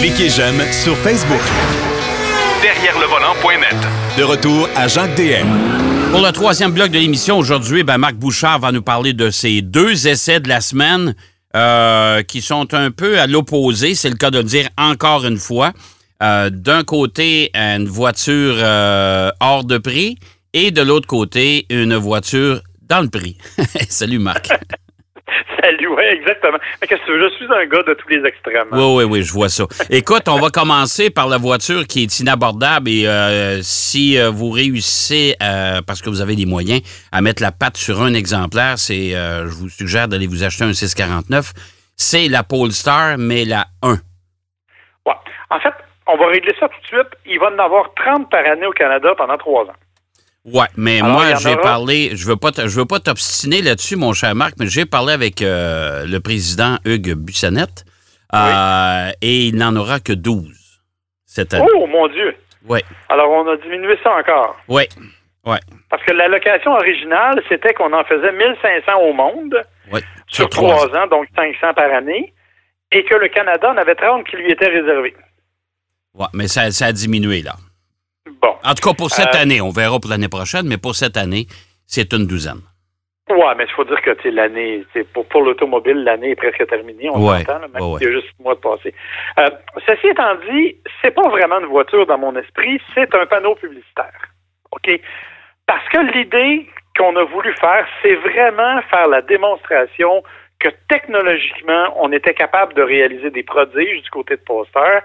Cliquez j'aime sur Facebook. Derrière le volant.net. De retour à Jacques DM. Pour le troisième bloc de l'émission aujourd'hui, ben Marc Bouchard va nous parler de ses deux essais de la semaine euh, qui sont un peu à l'opposé, c'est le cas de le dire encore une fois. Euh, d'un côté, une voiture euh, hors de prix et de l'autre côté, une voiture dans le prix. Salut Marc. Salut, oui, exactement. Mais que? Je suis un gars de tous les extrêmes. Oui, oui, oui, je vois ça. Écoute, on va commencer par la voiture qui est inabordable et euh, si euh, vous réussissez, euh, parce que vous avez les moyens, à mettre la patte sur un exemplaire, c'est, je vous suggère d'aller vous acheter un 649. C'est la Polestar, mais la 1. Ouais. En fait, on va régler ça tout de suite. Il va en avoir 30 par année au Canada pendant trois ans. Ouais, mais Alors, moi, j'ai parlé, je veux pas, je veux pas t'obstiner là-dessus, mon cher Marc, mais j'ai parlé avec euh, le président Hugues Bussonnette euh, et il n'en aura que 12 cette année. Oh, mon Dieu! Oui, Alors, on a diminué ça encore. oui, oui, Parce que la location originale, c'était qu'on en faisait 1500 au monde oui. sur trois ans, donc 500 par année, et que le Canada en avait 30 qui lui étaient réservés. Ouais, mais ça, ça a diminué, là. Bon. En tout cas, pour cette Euh, année, on verra pour l'année prochaine, mais pour cette année, c'est une douzaine. Ouais, mais il faut dire que l'année, pour, pour l'automobile, l'année est presque terminée, on Ouais, s'entend, là, même ouais, s'il y a juste mois de passé. Euh, ceci étant dit, c'est pas vraiment une voiture dans mon esprit, c'est un panneau publicitaire. OK? Parce que l'idée qu'on a voulu faire, c'est vraiment faire la démonstration que technologiquement, on était capable de réaliser des prodiges du côté de Poster,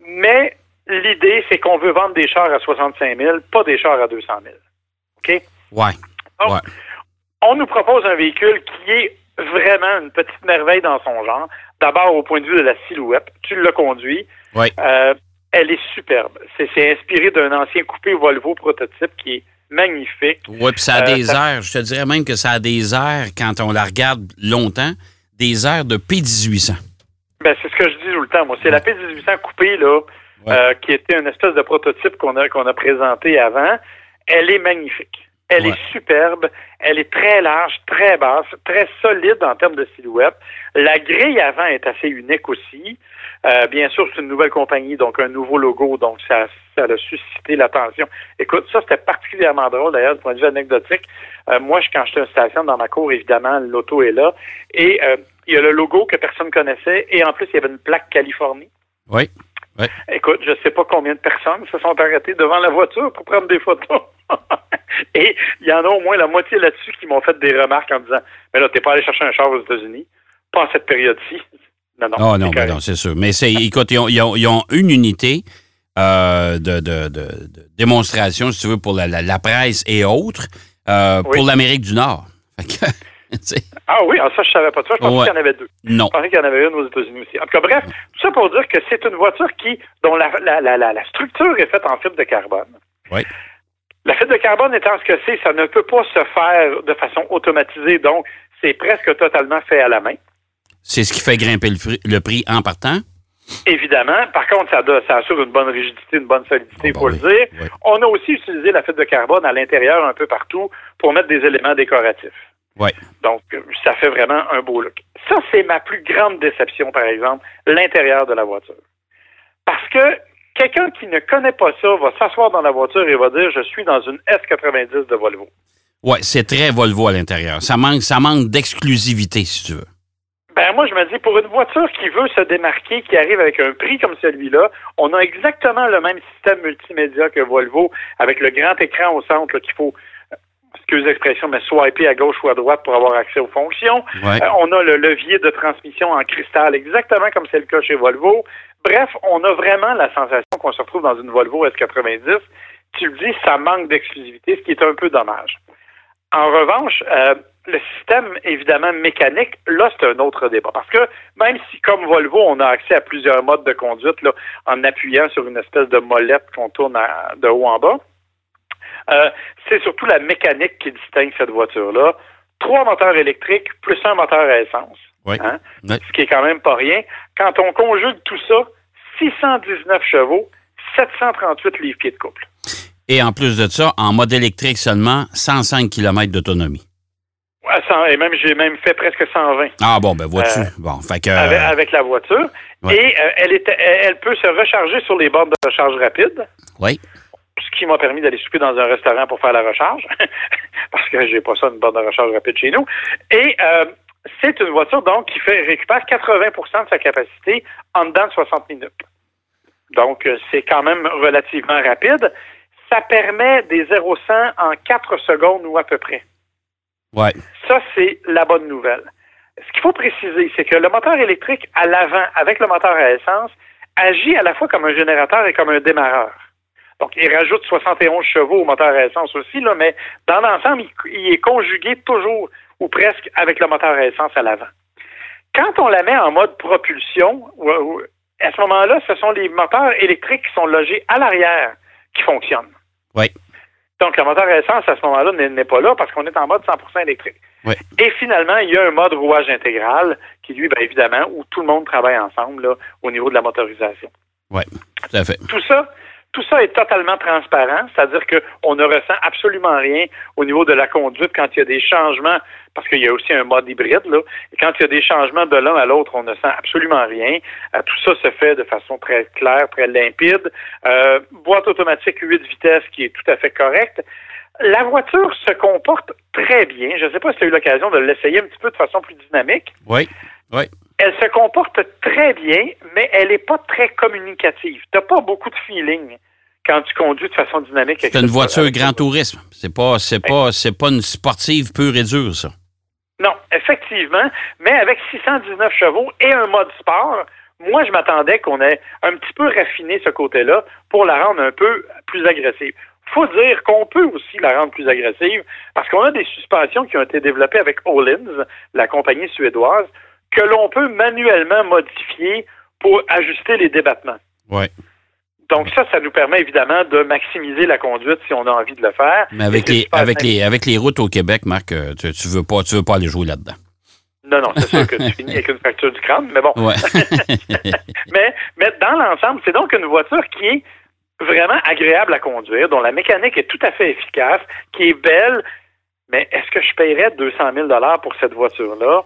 mais l'idée, c'est qu'on veut vendre des chars à 65 000, pas des chars à 200 000. OK? Ouais. Donc, Ouais. on nous propose un véhicule qui est vraiment une petite merveille dans son genre. D'abord, au point de vue de la silhouette, tu l'as conduit. Ouais. Euh, elle est superbe. C'est c'est inspiré d'un ancien coupé Volvo prototype qui est magnifique. Ouais, puis ça a Euh, des ça- airs, je te dirais même que ça a des airs, quand on la regarde longtemps, des airs de P1800. Ben, c'est ce que je dis tout le temps. Moi, c'est la P1800 coupée là, Ouais. euh, qui était une espèce de prototype qu'on a qu'on a présenté avant. Elle est magnifique. Elle Ouais. est superbe. Elle est très large, très basse, très solide en termes de silhouette. La grille avant est assez unique aussi. Euh, bien sûr, c'est une nouvelle compagnie, donc un nouveau logo, donc ça, ça a suscité l'attention. Écoute, ça, c'était particulièrement drôle, d'ailleurs, du point de vue anecdotique. Euh, moi, je- quand j'étais stationne dans ma cour, évidemment, l'auto est là. Et euh, il y a le logo que personne connaissait, et en plus, il y avait une plaque Californie. Oui. Écoute, je sais pas combien de personnes se sont arrêtées devant la voiture pour prendre des photos. Et il y en a au moins la moitié là-dessus qui m'ont fait des remarques en disant Mais là, t'es pas allé chercher un char aux États-Unis, pas en cette période-ci. Non, non. Oh non, c'est ben non, c'est sûr. Mais c'est, écoute, ils ont, ils ont- ils ont une unité euh, de, de- de- de démonstration, si tu veux, pour la, la- la presse et autres, euh, Oui. pour l'Amérique du Nord. Ah oui, ça, je savais pas de ça. Je pensais Ouais. qu'il y en avait deux. non. Je pensais qu'il y en avait une aux États-Unis aussi. En tout cas, bref, tout ça pour dire que c'est une voiture qui, dont la, la, la, la, structure est faite en fibre de carbone. Oui. La fibre de carbone étant ce que c'est, ça ne peut pas se faire de façon automatisée, donc c'est presque totalement fait à la main. C'est ce qui fait grimper le, prix- le prix en partant? Évidemment. Par contre, ça, ça assure une bonne rigidité, une bonne solidité, il Ah, faut ben le oui, dire. oui. On a aussi utilisé la fibre de carbone à l'intérieur un peu partout pour mettre des éléments décoratifs. Oui. Donc, ça fait vraiment un beau look. Ça, c'est ma plus grande déception, par exemple, l'intérieur de la voiture. Parce que quelqu'un qui ne connaît pas ça va s'asseoir dans la voiture et va dire Je suis dans une S90 de Volvo. Oui, c'est très Volvo à l'intérieur. Ça manque, ça manque d'exclusivité, si tu veux. Ben moi, je me dis, pour une voiture qui veut se démarquer, qui arrive avec un prix comme celui-là, on a exactement le même système multimédia que Volvo, avec le grand écran au centre qu'il faut, excuse l'expression, mais swiper à gauche ou à droite pour avoir accès aux fonctions. Ouais. Euh, on a le levier de transmission en cristal, exactement comme c'est le cas chez Volvo. Bref, on a vraiment la sensation qu'on se retrouve dans une Volvo S90. Tu le dis, ça manque d'exclusivité, ce qui est un peu dommage. En revanche, euh, le système, évidemment, mécanique, là, c'est un autre débat. Parce que même si, comme Volvo, on a accès à plusieurs modes de conduite là, en appuyant sur une espèce de molette qu'on tourne à- de haut en bas, euh, c'est surtout la mécanique qui distingue cette voiture-là. Trois moteurs électriques plus un moteur à essence. Oui. Hein? Oui. Ce qui est quand même pas rien. Quand on conjugue tout ça, 619 chevaux, 738 livres-pieds de couple. Et en plus de ça, en mode électrique seulement, 105 km d'autonomie. 100, et même, j'ai même fait presque 120. Ah bon, ben vois-tu. Euh, bon, fait que. avec, avec la voiture. Ouais. Et euh, elle, elle peut se recharger sur les bornes de recharge rapide, Oui. Qui m'a permis d'aller souper dans un restaurant pour faire la recharge, parce que j'ai pas ça, une borne de recharge rapide chez nous. Et euh, c'est une voiture, donc, qui fait récupère 80% de sa capacité en dedans de 60 minutes. Donc, euh, c'est quand même relativement rapide. Ça permet des 0-100 en 4 secondes ou à peu près. Ouais. Ça, c'est la bonne nouvelle. Ce qu'il faut préciser, c'est que le moteur électrique à l'avant, avec le moteur à essence, agit à la fois comme un générateur et comme un démarreur. Donc, il rajoute 71 chevaux au moteur à essence aussi, là, mais dans l'ensemble, il, il est conjugué toujours ou presque avec le moteur à essence à l'avant. Quand on la met en mode propulsion, à ce moment-là, ce sont les moteurs électriques qui sont logés à l'arrière qui fonctionnent. Oui. Donc, le moteur à essence, à ce moment-là, n'est- n'est pas là parce qu'on est en mode 100% électrique. Oui. Et finalement, il y a un mode rouage intégral qui, lui, bien évidemment, où tout le monde travaille ensemble là, au niveau de la motorisation. Oui. Tout à fait. Tout ça, tout ça est totalement transparent, c'est-à-dire qu'on ne ressent absolument rien au niveau de la conduite quand il y a des changements, parce qu'il y a aussi un mode hybride, là, et quand il y a des changements de l'un à l'autre, on ne sent absolument rien. Euh, tout ça se fait de façon très claire, très limpide. Euh, boîte automatique 8 vitesses qui est tout à fait correcte. La voiture se comporte très bien. Je ne sais pas si tu as eu l'occasion de l'essayer un petit peu de façon plus dynamique. Oui. Oui. Elle se comporte très bien, mais elle n'est pas très communicative. Tu n'as pas beaucoup de feeling quand tu conduis de façon dynamique. C'est une voiture grand tourisme. C'est pas, c'est pas, c'est pas une sportive pure et dure, ça. Non, effectivement, mais avec 619 chevaux et un mode sport, moi, je m'attendais qu'on ait un petit peu raffiné ce côté-là pour la rendre un peu plus agressive. faut dire qu'on peut aussi la rendre plus agressive parce qu'on a des suspensions qui ont été développées avec Öhlins, la compagnie suédoise, que l'on peut manuellement modifier pour ajuster les débattements. Oui. Donc ça, ça nous permet évidemment de maximiser la conduite si on a envie de le faire. Mais avec les, avec simple. les, avec les routes au Québec, Marc, euh, tu, tu veux pas, tu veux pas aller jouer là-dedans. Non, non, c'est sûr que tu finis avec une fracture du crâne, mais bon. Ouais. mais, mais dans l'ensemble, c'est donc une voiture qui est vraiment agréable à conduire, dont la mécanique est tout à fait efficace, qui est belle. Mais est-ce que je paierais 200 000 pour cette voiture-là?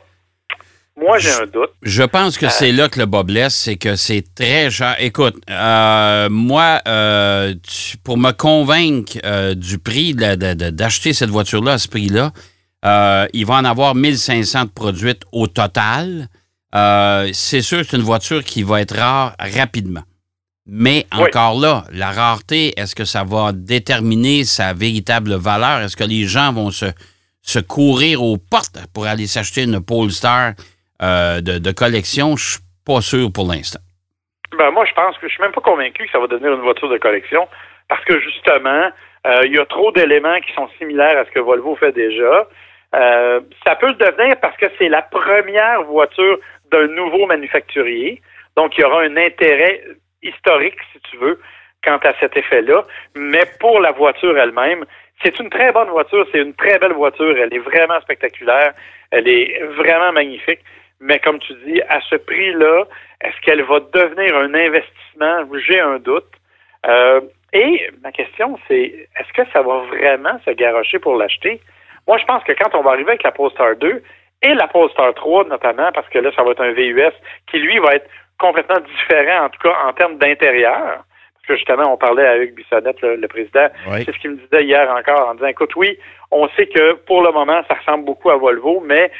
Moi, j'ai un doute. Je pense que c'est là que le bas blesse, c'est que c'est très cher. Écoute, euh, moi, euh, tu- pour me convaincre euh, du prix d'acheter cette voiture-là à ce prix-là, euh, il va en avoir 1500 de produites au total. Euh, c'est sûr que c'est une voiture qui va être rare rapidement. Mais Oui. encore là, la rareté, est-ce que ça va déterminer sa véritable valeur? Est-ce que les gens vont se, se courir aux portes pour aller s'acheter une Polestar euh, de, collection? Je suis pas sûr pour l'instant. Ben, moi, je pense que je suis même pas convaincu que ça va devenir une voiture de collection parce que justement, euh, il y a trop d'éléments qui sont similaires à ce que Volvo fait déjà. Euh, ça peut le devenir parce que c'est la première voiture d'un nouveau manufacturier. Donc, il y aura un intérêt historique, si tu veux, quant à cet effet-là. Mais pour la voiture elle-même, c'est une très bonne voiture, c'est une très belle voiture, elle est vraiment spectaculaire, elle est vraiment magnifique. Mais comme tu dis, à ce prix-là, est-ce qu'elle va devenir un investissement? J'ai un doute. Euh, et ma question, c'est est-ce que ça va vraiment se garrocher pour l'acheter? Moi, je pense que quand on va arriver avec la Polestar 2 et la Polestar 3 notamment, parce que là, ça va être un VUS qui, lui, va être complètement différent, en tout cas en termes d'intérieur. Parce que justement, on parlait avec Bissonnette, le, le président, Oui. c'est ce qu'il me disait hier encore en disant, écoute, oui, on sait que pour le moment, ça ressemble beaucoup à Volvo, mais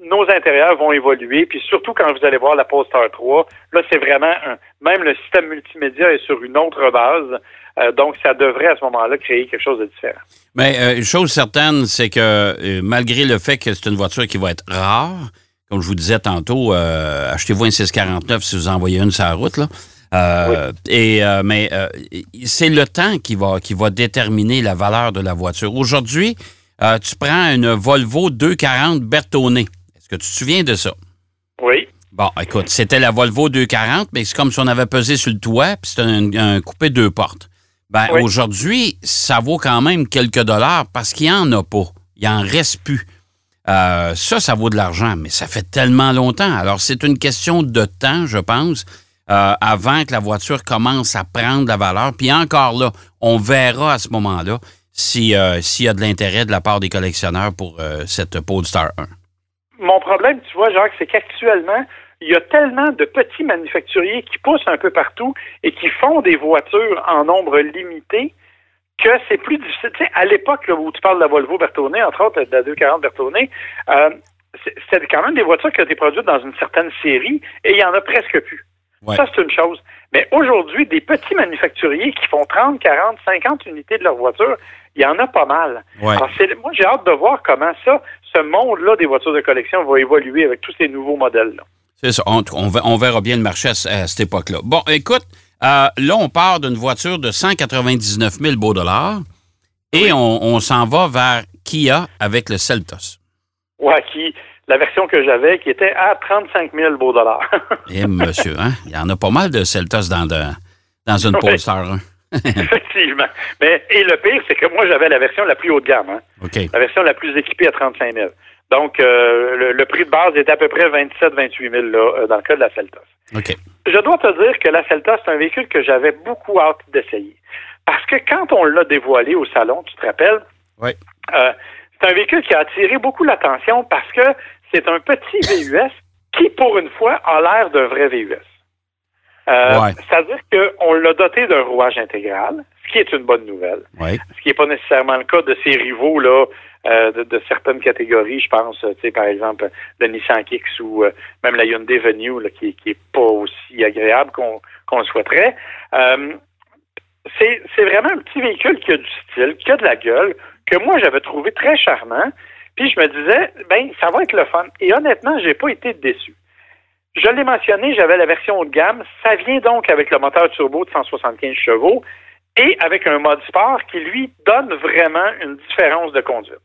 nos intérieurs vont évoluer, puis surtout quand vous allez voir la Polestar 3, là, c'est vraiment un, même le système multimédia est sur une autre base, euh, donc ça devrait à ce moment-là créer quelque chose de différent. Mais euh, une chose certaine, c'est que euh, malgré le fait que c'est une voiture qui va être rare, comme je vous disais tantôt, achetez-vous un 649 si vous envoyez une sur la route. Là. Euh, et, euh, mais euh, c'est le temps qui va, qui va déterminer la valeur de la voiture. Aujourd'hui, tu prends une Volvo 240 Bertone. Est-ce que tu te souviens de ça? Oui. Bon, écoute, c'était la Volvo 240, mais c'est comme si on avait pesé sur le toit, puis c'était un, un coupé deux portes. Ben, Oui. aujourd'hui, ça vaut quand même quelques dollars parce qu'il n'y en a pas. Il en reste plus. Euh, ça, ça vaut de l'argent, mais ça fait tellement longtemps. Alors, c'est une question de temps, je pense, euh, avant que la voiture commence à prendre la valeur. Puis encore là, on verra à ce moment-là si, euh, s'il y a de l'intérêt de la part des collectionneurs pour cette Polestar 1. Mon problème, tu vois, Jacques, c'est qu'actuellement, il y a tellement de petits manufacturiers qui poussent un peu partout et qui font des voitures en nombre limité que c'est plus difficile. Tu sais, à l'époque où tu parles de la Volvo Bertone, entre autres de la 240 Bertone, euh, c'est quand même des voitures qui ont été produites dans une certaine série et il y en a presque plus. Ça, c'est une chose. Mais aujourd'hui, des petits manufacturiers qui font 30, 40, 50 unités de leur voiture, il y en a pas mal. moi, j'ai hâte de voir comment ça, ce monde-là des voitures de collection va évoluer avec tous ces nouveaux modèles-là. C'est ça. On, verra bien le marché à, cette époque-là. Bon, écoute, euh, là, on part d'une voiture de 199 000 beaux dollars et on, s'en va vers Kia avec le Celtos. Oui, qui, la version que j'avais, qui était à 35 000 beaux dollars. eh, monsieur, hein? Il y en a pas mal de Celtos dans, dans une Polestar. Hein? Effectivement. Mais, et le pire, c'est que moi, j'avais la version la plus haut de gamme. Hein? La version la plus équipée à 35 000. Donc, euh, le, prix de base est à peu près 27-28 000 là, euh, dans le cas de la Celtos. Je dois te dire que la Celtos, c'est un véhicule que j'avais beaucoup hâte d'essayer. Parce que quand on l'a dévoilé au salon, tu te rappelles? Oui. Euh, c'est un véhicule qui a attiré beaucoup l'attention parce que c'est un petit VUS qui, pour une fois, a l'air d'un vrai VUS. C'est-à-dire qu'on l'a doté d'un rouage intégral, ce qui est une bonne nouvelle. Ce qui n'est pas nécessairement le cas de ses rivaux là, euh, de, certaines catégories, je pense, tu sais, par exemple, le Nissan Kicks ou euh, même la Hyundai Venue, là, qui, qui est pas aussi agréable qu'on le souhaiterait. Euh, c'est vraiment un petit véhicule qui a du style, qui a de la gueule, que moi j'avais trouvé très charmant. Puis je me disais, ben ça va être le fun. Et honnêtement, j'ai pas été déçu. Je l'ai mentionné, j'avais la version haut de gamme. Ça vient donc avec le moteur turbo de 175 chevaux et avec un mode sport qui, lui, donne vraiment une différence de conduite.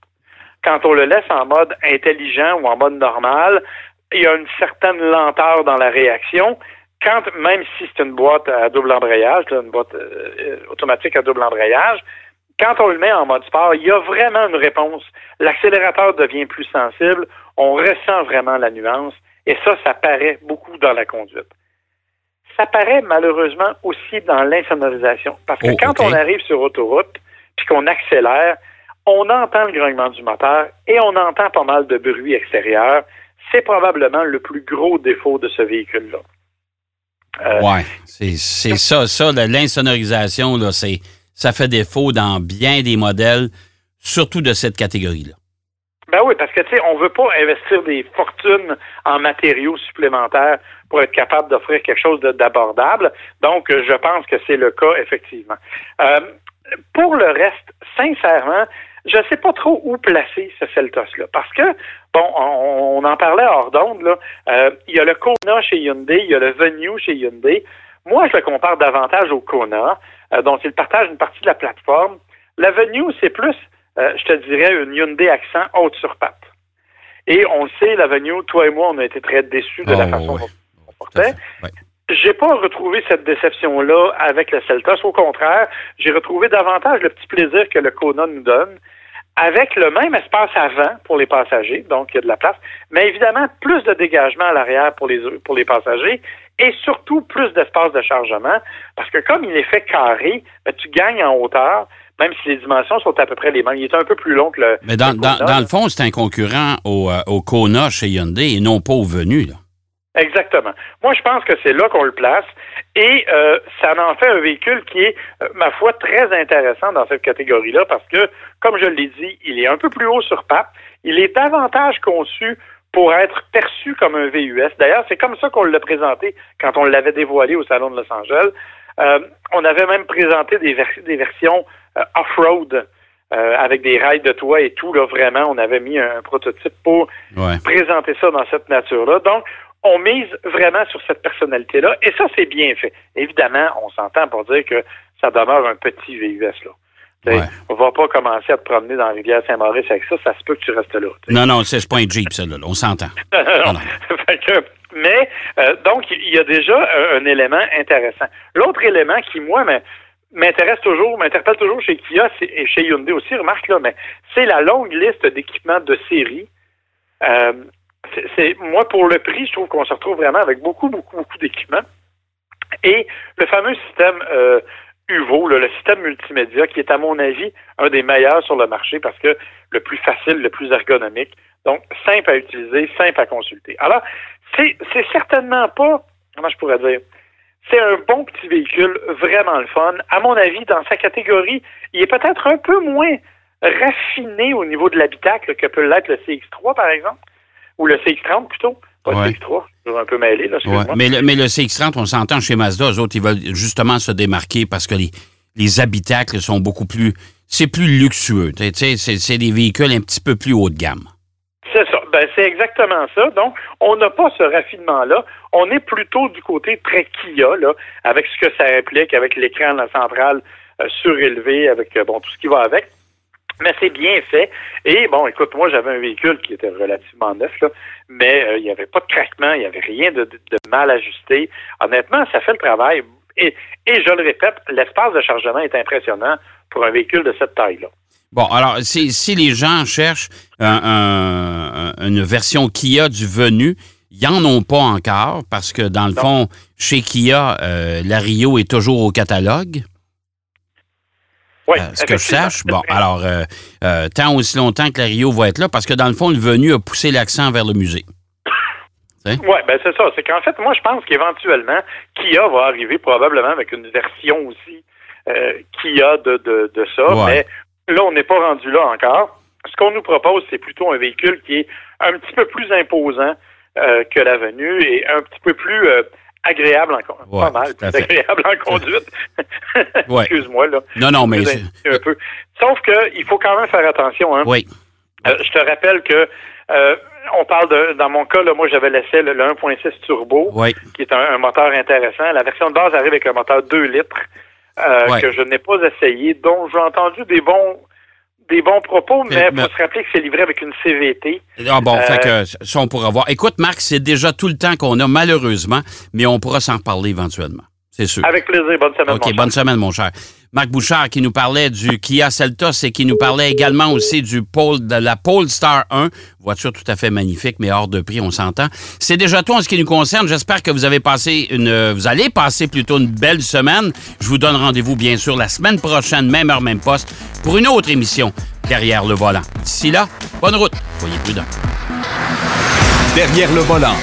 Quand on le laisse en mode intelligent ou en mode normal, il y a une certaine lenteur dans la réaction. Quand, même si c'est une boîte à double embrayage, une boîte euh, automatique à double embrayage, quand on le met en mode sport, il y a vraiment une réponse. L'accélérateur devient plus sensible, on ressent vraiment la nuance, et ça, ça paraît beaucoup dans la conduite. Ça paraît malheureusement aussi dans l'insonorisation. Parce que oh, quand on arrive sur autoroute, puis qu'on accélère, on entend le grognement du moteur et on entend pas mal de bruit extérieur. C'est probablement le plus gros défaut de ce véhicule-là. Euh, oui, c'est ça, ça, l'insonorisation, là, ça fait défaut dans bien des modèles, surtout de cette catégorie-là. Ben oui, parce que tu sais, on veut pas investir des fortunes en matériaux supplémentaires pour être capable d'offrir quelque chose d'abordable. Donc, je pense que c'est le cas effectivement. Euh, pour le reste, sincèrement, je ne sais pas trop où placer ce Celtos-là. Parce que, bon, on, en parlait hors d'onde, là. Euh, il y a le Kona chez Hyundai, il y a le Venue chez Hyundai. Moi, je le compare davantage au Kona, euh, dont il partage une partie de la plateforme. La Venue, c'est plus, euh, je te dirais, une Hyundai accent haute sur patte. Et on le sait, la Venue, toi et moi, on a été très déçus de la façon dont on portait. J'ai pas retrouvé cette déception-là avec le Celtos. Au contraire, j'ai retrouvé davantage le petit plaisir que le Kona nous donne avec le même espace avant pour les passagers, donc il y a de la place, mais évidemment plus de dégagement à l'arrière pour les, pour les passagers et surtout plus d'espace de chargement, parce que comme il est fait carré, ben, tu gagnes en hauteur, même si les dimensions sont à peu près les mêmes. Il est un peu plus long que le. Mais dans, le, dans, le fond, c'est un concurrent au, euh, au Kona chez Hyundai et non pas au Venu. Là. Exactement. Moi, je pense que c'est là qu'on le place et euh, ça en fait un véhicule qui est, euh, ma foi, très intéressant dans cette catégorie-là parce que, comme je l'ai dit, il est un peu plus haut sur pape. Il est davantage conçu pour être perçu comme un VUS. D'ailleurs, c'est comme ça qu'on l'a présenté quand on l'avait dévoilé au Salon de Los Angeles. Euh, on avait même présenté des, des versions off-road avec des rails de toit et tout. Là, vraiment, on avait mis un, prototype pour présenter ça dans cette nature-là. Donc, on mise vraiment sur cette personnalité-là, et ça, c'est bien fait. Évidemment, on s'entend pour dire que ça demeure un petit VUS, là. Ouais. On va pas commencer à te promener dans la rivière Saint-Maurice avec ça, ça se peut que tu restes là. Non, non, c'est pas un Jeep, ça, là. On s'entend. mais, euh, donc, il y a déjà un, élément intéressant. L'autre élément qui, moi, m'intéresse toujours, m'interpelle toujours chez Kia et chez Hyundai aussi, remarque là, mais c'est la longue liste d'équipements de série euh, c'est moi pour le prix, je trouve qu'on se retrouve vraiment avec beaucoup, beaucoup, beaucoup d'équipements. Et le fameux système euh, UVO, le système multimédia, qui est à mon avis un des meilleurs sur le marché parce que le plus facile, le plus ergonomique. Donc, simple à utiliser, simple à consulter. Alors, c'est certainement pas, comment je pourrais dire, c'est un bon petit véhicule, vraiment le fun. À mon avis, dans sa catégorie, il est peut-être un peu moins raffiné au niveau de l'habitacle que peut l'être le CX3, par exemple, ou le CX30 plutôt. Pas le CX3, je suis un peu mêlé, là, mais, le, mais le CX30, on s'entend chez Mazda, eux autres, ils veulent justement se démarquer parce que les, les habitacles sont beaucoup plus... C'est plus luxueux. C'est des véhicules un petit peu plus haut de gamme. C'est exactement ça. Donc, on n'a pas ce raffinement-là. On est plutôt du côté très Kia, là, avec ce que ça implique, avec l'écran la centrale euh, surélevé, avec euh, tout ce qui va avec. Mais c'est bien fait. Et bon, écoute, moi, j'avais un véhicule qui était relativement neuf, mais euh, il n'y avait pas de craquement, il n'y avait rien de, mal ajusté. Honnêtement, ça fait le travail. Et, et je le répète, l'espace de chargement est impressionnant pour un véhicule de cette taille-là. Bon, alors, si, si les gens cherchent une version Kia du venu, ils n'en ont pas encore parce que, dans le fond, chez Kia, euh, la Rio est toujours au catalogue. Oui, euh, ce que je sache. Bon, alors, euh, tant aussi longtemps que la Rio va être là, parce que dans le fond, le venu a poussé l'accent vers le musée. Oui, ben c'est ça. C'est qu'en fait, moi, je pense qu'éventuellement, Kia va arriver probablement avec une version aussi Kia de, de, ça. Mais là, on n'est pas rendu là encore. Ce qu'on nous propose, c'est plutôt un véhicule qui est un petit peu plus imposant euh, que l'avenue et un petit peu plus euh, agréable en conduite. pas mal, plus agréable en conduite. Excuse-moi, là. Non, non, mais. Un peu. Sauf qu'il faut quand même faire attention. Hein. Oui. Euh, je te rappelle que on parle de, dans mon cas, là, moi j'avais laissé le, 1.6 turbo, qui est un, moteur intéressant. La version de base arrive avec un moteur 2 litres que je n'ai pas essayé, dont j'ai entendu des bons des bons propos, mais il faut se rappeler que c'est livré avec une CVT. Ah bon, fait que euh, ça, on pourra voir. Écoute, Marc, c'est déjà tout le temps qu'on a, malheureusement, mais on pourra s'en reparler éventuellement. C'est sûr. Avec plaisir. Bonne semaine, OK, bonne semaine, mon cher. Marc Bouchard qui nous parlait du Kia Celtos et qui nous parlait également aussi du Pole, de la Polestar 1. Voiture tout à fait magnifique, mais hors de prix, on s'entend. C'est déjà tout en ce qui nous concerne. J'espère que vous avez passé une, vous allez passer plutôt une belle semaine. Je vous donne rendez-vous, bien sûr, la semaine prochaine, même heure, même poste, pour une autre émission Derrière le volant. D'ici là, bonne route. Soyez prudents. Derrière le volant.